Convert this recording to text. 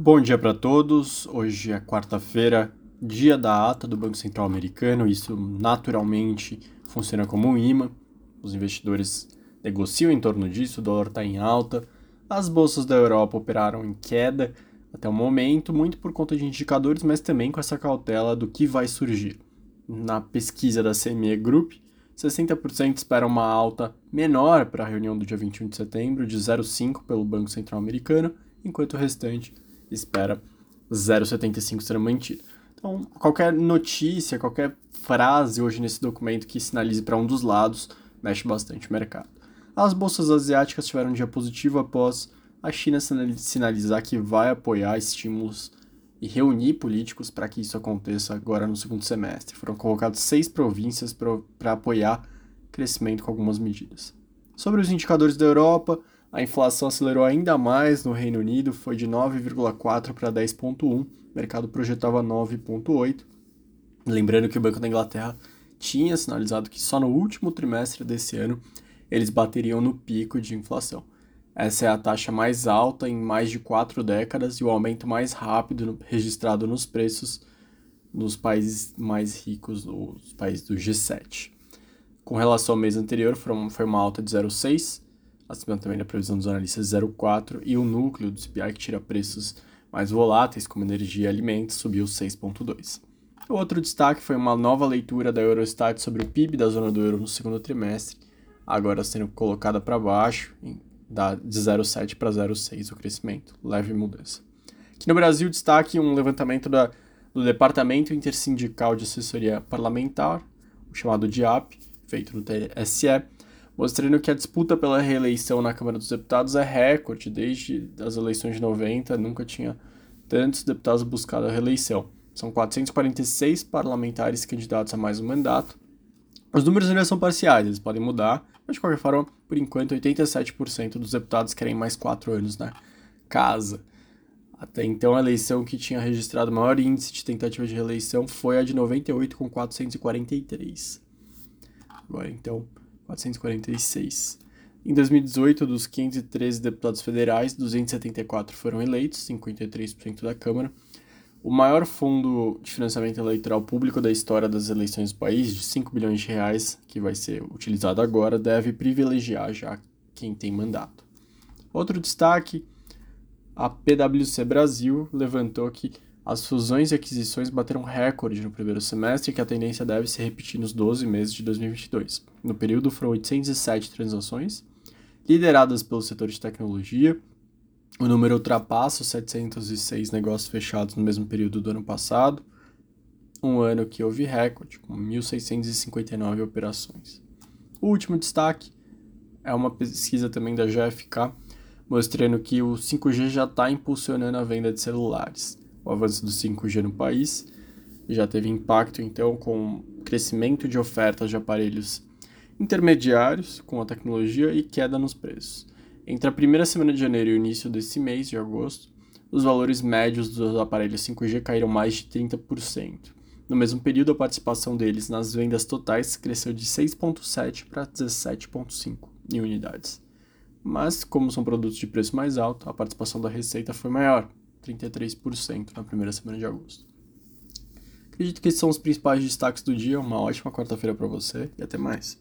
Bom dia para todos. Hoje é quarta-feira, dia da ata do Banco Central Americano. Isso naturalmente funciona como um imã. Os investidores negociam em torno disso, o dólar está em alta. As bolsas da Europa operaram em queda até o momento, muito por conta de indicadores, mas também com essa cautela do que vai surgir. Na pesquisa da CME Group, 60% esperam uma alta menor para a reunião do dia 21 de setembro, de 0,5% pelo Banco Central Americano, enquanto o restante espera 0,75 ser mantido. Então, qualquer notícia, qualquer frase hoje nesse documento que sinalize para um dos lados mexe bastante o mercado. As bolsas asiáticas tiveram um dia positivo após a China sinalizar que vai apoiar estímulos e reunir políticos para que isso aconteça agora no segundo semestre. Foram colocadas seis províncias para apoiar crescimento com algumas medidas. Sobre os indicadores da Europa, a inflação acelerou ainda mais no Reino Unido, foi de 9,4 para 10,1, o mercado projetava 9,8. Lembrando que o Banco da Inglaterra tinha sinalizado que só no último trimestre desse ano eles bateriam no pico de inflação. Essa é a taxa mais alta em mais de quatro décadas e o aumento mais rápido registrado nos preços nos países mais ricos, os países do G7. Com relação ao mês anterior, foi uma alta de 0,6, acima também da previsão dos analistas 0,4, e o núcleo do CPI, que tira preços mais voláteis, como energia e alimentos, subiu 6,2. O outro destaque foi uma nova leitura da Eurostat sobre o PIB da zona do euro no segundo trimestre, agora sendo colocada para baixo, de 0,7 para 0,6 o crescimento, leve mudança. Aqui no Brasil, destaque um levantamento da, do Departamento Intersindical de Assessoria Parlamentar, o chamado DIAP, feito no TSE, mostrando que a disputa pela reeleição na Câmara dos Deputados é recorde desde as eleições de 90, nunca tinha tantos deputados buscando a reeleição. São 446 parlamentares candidatos a mais um mandato. Os números ainda são parciais, eles podem mudar, mas de qualquer forma, por enquanto, 87% dos deputados querem mais quatro anos na casa. Até então, a eleição que tinha registrado maior índice de tentativa de reeleição foi a de 98, com 443. Agora, então, 446. Em 2018, dos 513 deputados federais, 274 foram eleitos, 53% da Câmara. O maior fundo de financiamento eleitoral público da história das eleições do país, de 5 bilhões de reais, que vai ser utilizado agora, deve privilegiar já quem tem mandato. Outro destaque, a PwC Brasil levantou que as fusões e aquisições bateram recorde no primeiro semestre que a tendência deve se repetir nos 12 meses de 2022. No período foram 807 transações, lideradas pelo setor de tecnologia. O número ultrapassa os 706 negócios fechados no mesmo período do ano passado, um ano que houve recorde, com 1.659 operações. O último destaque é uma pesquisa também da GFK, mostrando que o 5G já está impulsionando a venda de celulares o avanço do 5G no país já teve impacto então com crescimento de ofertas de aparelhos intermediários com a tecnologia e queda nos preços. Entre a primeira semana de janeiro e o início desse mês de agosto, os valores médios dos aparelhos 5G caíram mais de 30%. No mesmo período, a participação deles nas vendas totais cresceu de 6,7 para 17,5 em unidades. Mas, como são produtos de preço mais alto, a participação da receita foi maior, 33% na primeira semana de agosto. Acredito que esses são os principais destaques do dia. Uma ótima quarta-feira para você e até mais.